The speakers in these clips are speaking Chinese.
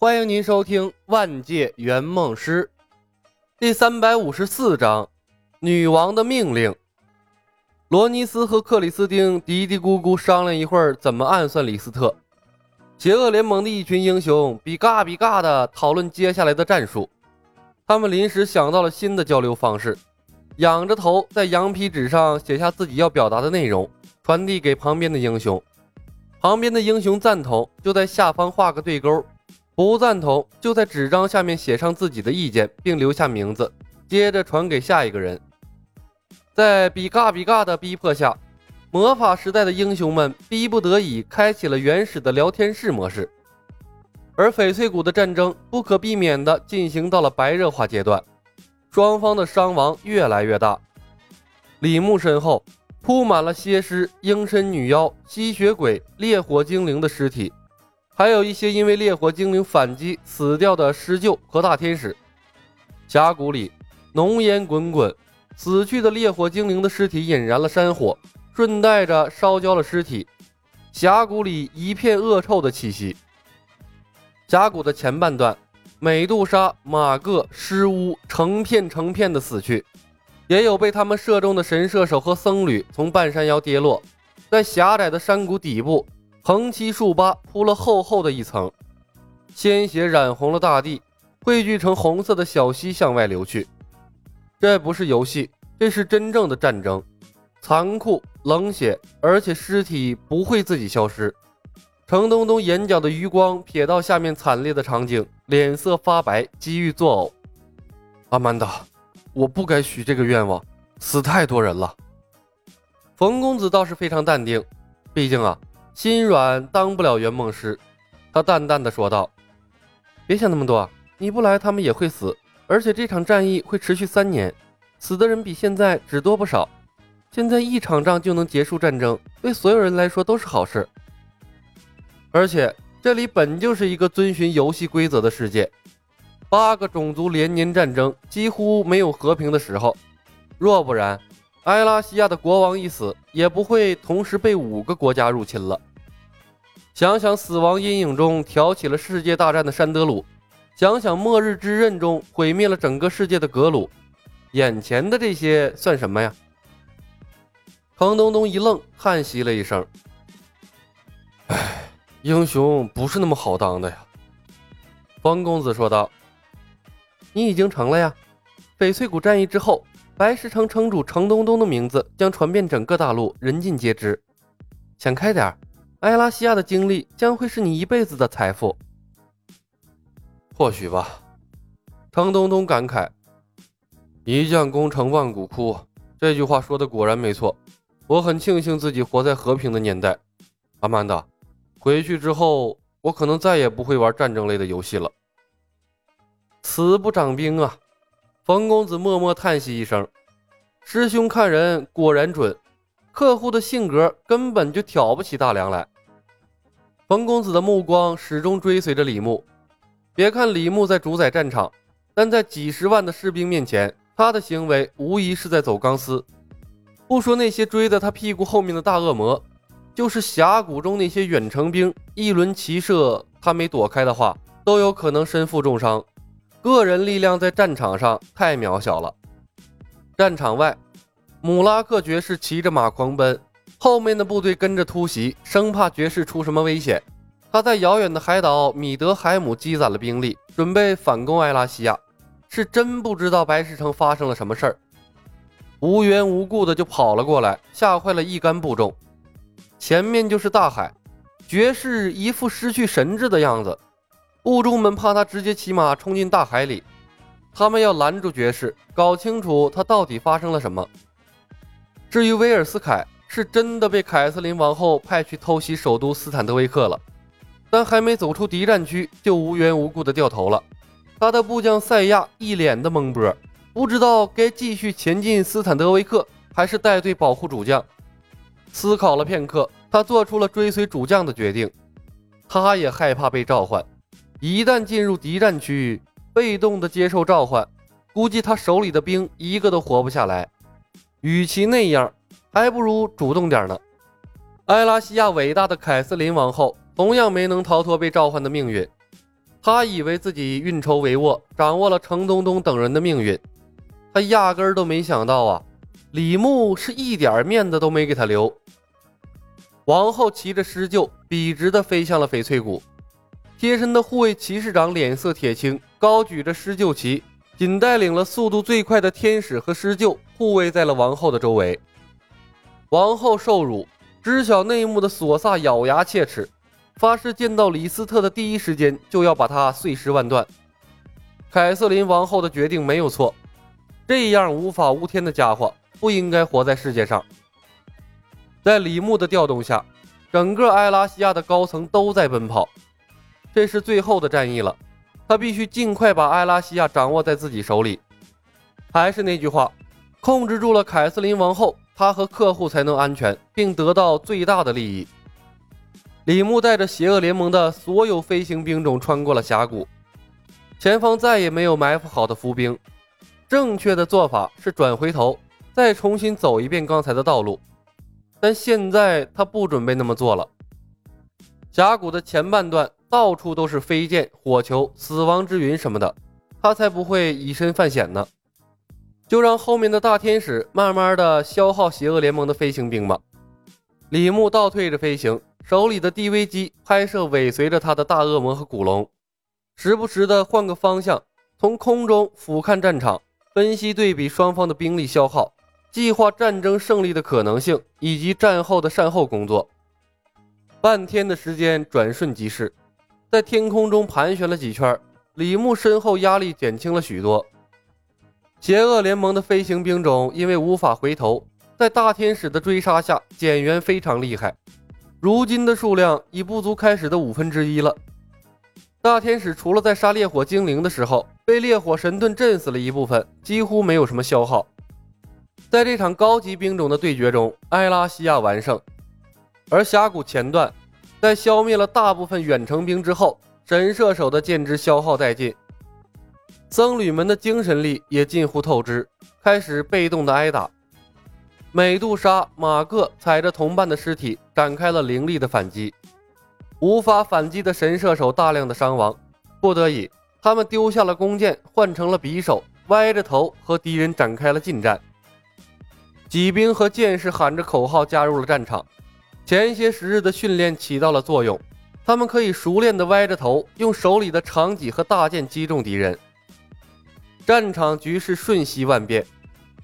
欢迎您收听《万界圆梦师》第三百五十四章《女王的命令》。罗尼斯和克里斯汀嘀嘀咕咕商量一会儿怎么暗算李斯特。邪恶联盟的一群英雄比嘎比嘎的讨论接下来的战术。他们临时想到了新的交流方式，仰着头在羊皮纸上写下自己要表达的内容，传递给旁边的英雄。旁边的英雄赞同，就在下方画个对勾。不赞同，就在纸张下面写上自己的意见，并留下名字，接着传给下一个人。在比嘎比嘎的逼迫下，魔法时代的英雄们逼不得已开启了原始的聊天室模式，而翡翠谷的战争不可避免地进行到了白热化阶段，双方的伤亡越来越大。李牧身后铺满了蝎尸、鹰身女妖、吸血鬼、烈火精灵的尸体。还有一些因为烈火精灵反击死掉的狮鹫和大天使，峡谷里浓烟滚滚，死去的烈火精灵的尸体引燃了山火，顺带着烧焦了尸体。峡谷里一片恶臭的气息。峡谷的前半段，美杜莎、马各、尸巫成片成片的死去，也有被他们射中的神射手和僧侣从半山腰跌落，在狭窄的山谷底部。横七竖八铺了厚厚的一层，鲜血染红了大地，汇聚成红色的小溪向外流去。这不是游戏，这是真正的战争，残酷、冷血，而且尸体不会自己消失。程东东眼角的余光瞥到下面惨烈的场景，脸色发白，几欲作呕。阿曼达，我不该许这个愿望，死太多人了。冯公子倒是非常淡定，毕竟啊。心软当不了圆梦师，他淡淡的说道：“别想那么多，你不来他们也会死，而且这场战役会持续三年，死的人比现在只多不少。现在一场仗就能结束战争，对所有人来说都是好事。而且这里本就是一个遵循游戏规则的世界，八个种族连年战争，几乎没有和平的时候。若不然，埃拉西亚的国王一死，也不会同时被五个国家入侵了。”想想死亡阴影中挑起了世界大战的山德鲁，想想末日之刃中毁灭了整个世界的格鲁，眼前的这些算什么呀？程东东一愣，叹息了一声：“唉，英雄不是那么好当的呀。”方公子说道：“你已经成了呀！翡翠谷战役之后，白石城城主程东东的名字将传遍整个大陆，人尽皆知。想开点儿。”埃拉西亚的经历将会是你一辈子的财富，或许吧。程东东感慨：“一将功成万骨枯。”这句话说的果然没错。我很庆幸自己活在和平的年代。阿曼达，回去之后，我可能再也不会玩战争类的游戏了。慈不长兵啊！冯公子默默叹息一声：“师兄看人果然准。”客户的性格根本就挑不起大梁来。冯公子的目光始终追随着李牧。别看李牧在主宰战场，但在几十万的士兵面前，他的行为无疑是在走钢丝。不说那些追在他屁股后面的大恶魔，就是峡谷中那些远程兵，一轮齐射，他没躲开的话，都有可能身负重伤。个人力量在战场上太渺小了。战场外。姆拉克爵士骑着马狂奔，后面的部队跟着突袭，生怕爵士出什么危险。他在遥远的海岛米德海姆积攒了兵力，准备反攻埃拉西亚。是真不知道白石城发生了什么事儿，无缘无故的就跑了过来，吓坏了一干部众。前面就是大海，爵士一副失去神智的样子，部众们怕他直接骑马冲进大海里，他们要拦住爵士，搞清楚他到底发生了什么。至于威尔斯凯，是真的被凯瑟琳王后派去偷袭首都斯坦德维克了，但还没走出敌战区，就无缘无故的掉头了。他的部将赛亚一脸的懵波，不知道该继续前进斯坦德维克，还是带队保护主将。思考了片刻，他做出了追随主将的决定。他也害怕被召唤，一旦进入敌战区，被动的接受召唤，估计他手里的兵一个都活不下来。与其那样，还不如主动点呢。埃拉西亚伟大的凯瑟琳王后同样没能逃脱被召唤的命运。她以为自己运筹帷幄，掌握了程东东等人的命运，他压根儿都没想到啊，李牧是一点面子都没给他留。王后骑着狮鹫，笔直的飞向了翡翠谷。贴身的护卫骑士长脸色铁青，高举着狮鹫旗，仅带领了速度最快的天使和狮鹫护卫在了王后的周围。王后受辱，知晓内幕的索萨咬牙切齿，发誓见到李斯特的第一时间就要把他碎尸万段。凯瑟琳王后的决定没有错，这样无法无天的家伙不应该活在世界上。在李牧的调动下，整个埃拉西亚的高层都在奔跑。这是最后的战役了，他必须尽快把埃拉西亚掌握在自己手里。还是那句话，控制住了凯瑟琳王后，他和客户才能安全，并得到最大的利益。李牧带着邪恶联盟的所有飞行兵种穿过了峡谷，前方再也没有埋伏好的伏兵。正确的做法是转回头，再重新走一遍刚才的道路，但现在他不准备那么做了。峡谷的前半段。到处都是飞剑、火球、死亡之云什么的，他才不会以身犯险呢。就让后面的大天使慢慢的消耗邪恶联盟的飞行兵吧。李牧倒退着飞行，手里的 DV 机拍摄尾随着他的大恶魔和古龙，时不时的换个方向，从空中俯瞰战场，分析对比双方的兵力消耗，计划战争胜利的可能性以及战后的善后工作。半天的时间转瞬即逝。在天空中盘旋了几圈，李牧身后压力减轻了许多。邪恶联盟的飞行兵种因为无法回头，在大天使的追杀下减员非常厉害，如今的数量已不足开始的五分之一了。大天使除了在杀烈火精灵的时候被烈火神盾震死了一部分，几乎没有什么消耗。在这场高级兵种的对决中，埃拉西亚完胜，而峡谷前段。在消灭了大部分远程兵之后，神射手的剑支消耗殆尽，僧侣们的精神力也近乎透支，开始被动的挨打。美杜莎、马各踩着同伴的尸体展开了凌厉的反击，无法反击的神射手大量的伤亡，不得已，他们丢下了弓箭，换成了匕首，歪着头和敌人展开了近战。骑兵和剑士喊着口号加入了战场。前些时日的训练起到了作用，他们可以熟练地歪着头，用手里的长戟和大剑击中敌人。战场局势瞬息万变，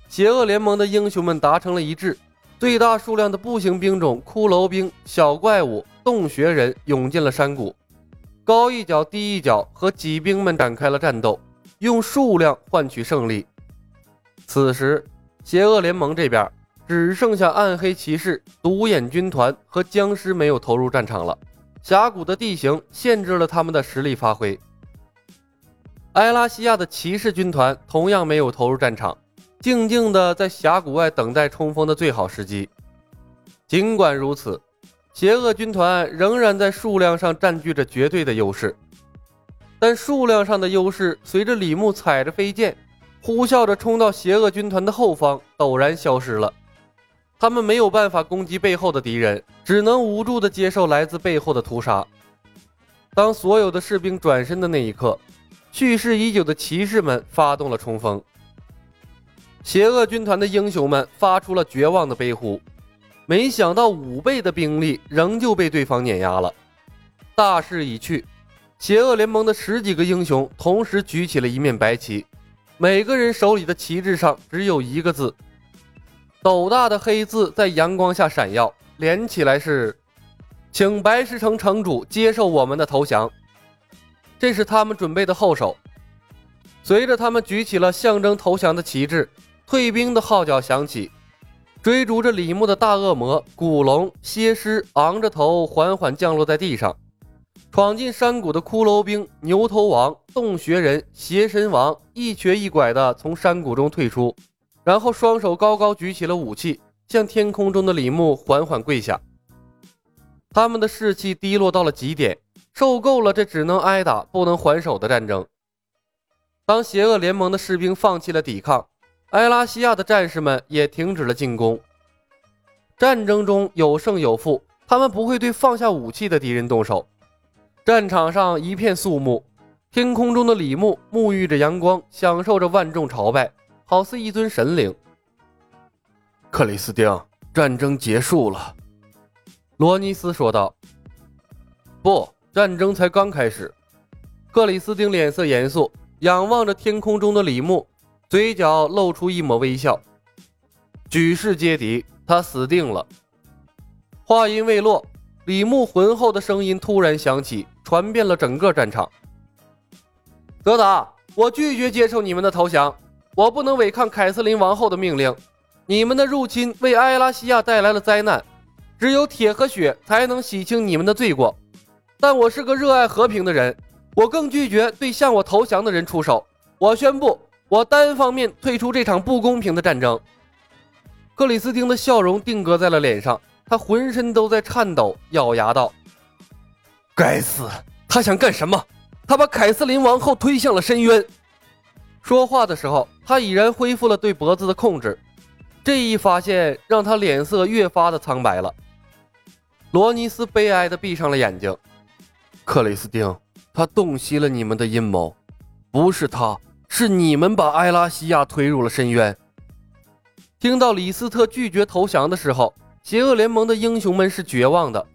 邪恶联盟的英雄们达成了一致，最大数量的步行兵种骷髅兵、小怪物、洞穴人涌进了山谷，高一脚低一脚和骑兵们展开了战斗，用数量换取胜利。此时，邪恶联盟这边。只剩下暗黑骑士、独眼军团和僵尸没有投入战场了。峡谷的地形限制了他们的实力发挥。埃拉西亚的骑士军团同样没有投入战场，静静的在峡谷外等待冲锋的最好时机。尽管如此，邪恶军团仍然在数量上占据着绝对的优势，但数量上的优势随着李牧踩着飞剑，呼啸着冲到邪恶军团的后方，陡然消失了。他们没有办法攻击背后的敌人，只能无助地接受来自背后的屠杀。当所有的士兵转身的那一刻，去世已久的骑士们发动了冲锋。邪恶军团的英雄们发出了绝望的悲呼。没想到五倍的兵力仍旧被对方碾压了。大势已去，邪恶联盟的十几个英雄同时举起了一面白旗，每个人手里的旗帜上只有一个字。斗大的黑字在阳光下闪耀，连起来是“请白石城城主接受我们的投降”。这是他们准备的后手。随着他们举起了象征投降的旗帜，退兵的号角响起。追逐着李牧的大恶魔古龙蝎狮昂着头缓缓降落在地上，闯进山谷的骷髅兵牛头王洞穴人邪神王一瘸一拐地从山谷中退出。然后双手高高举起了武器，向天空中的李牧缓缓跪下。他们的士气低落到了极点，受够了这只能挨打不能还手的战争。当邪恶联盟的士兵放弃了抵抗，埃拉西亚的战士们也停止了进攻。战争中有胜有负，他们不会对放下武器的敌人动手。战场上一片肃穆，天空中的李牧沐浴着阳光，享受着万众朝拜，好似一尊神灵。克里斯汀，战争结束了，罗尼斯说道。不，战争才刚开始。克里斯汀脸色严肃，仰望着天空中的李牧，嘴角露出一抹微笑。举世皆敌，他死定了。话音未落，李牧浑厚的声音突然响起，传遍了整个战场。德达，我拒绝接受你们的投降，我不能违抗凯瑟琳王后的命令。你们的入侵为埃拉西亚带来了灾难，只有铁和血才能洗清你们的罪过。但我是个热爱和平的人，我更拒绝对向我投降的人出手。我宣布，我单方面退出这场不公平的战争。克里斯汀的笑容定格在了脸上，他浑身都在颤抖，咬牙道：“该死，他想干什么？”他把凯瑟琳王后推向了深渊。说话的时候，他已然恢复了对脖子的控制。这一发现让他脸色越发的苍白了。罗尼斯悲哀的闭上了眼睛。克里斯汀，他洞悉了你们的阴谋，不是他，是你们把埃拉西亚推入了深渊。听到李斯特拒绝投降的时候，邪恶联盟的英雄们是绝望的。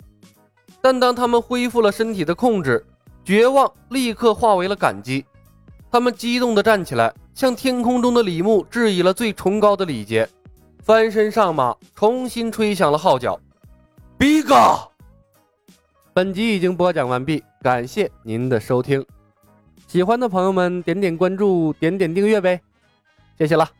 但当他们恢复了身体的控制，绝望立刻化为了感激，他们激动地站起来，向天空中的李牧致以了最崇高的礼节，翻身上马，重新吹响了号角。Big！本集已经播讲完毕，感谢您的收听。喜欢的朋友们点点关注，点点订阅呗，谢谢了。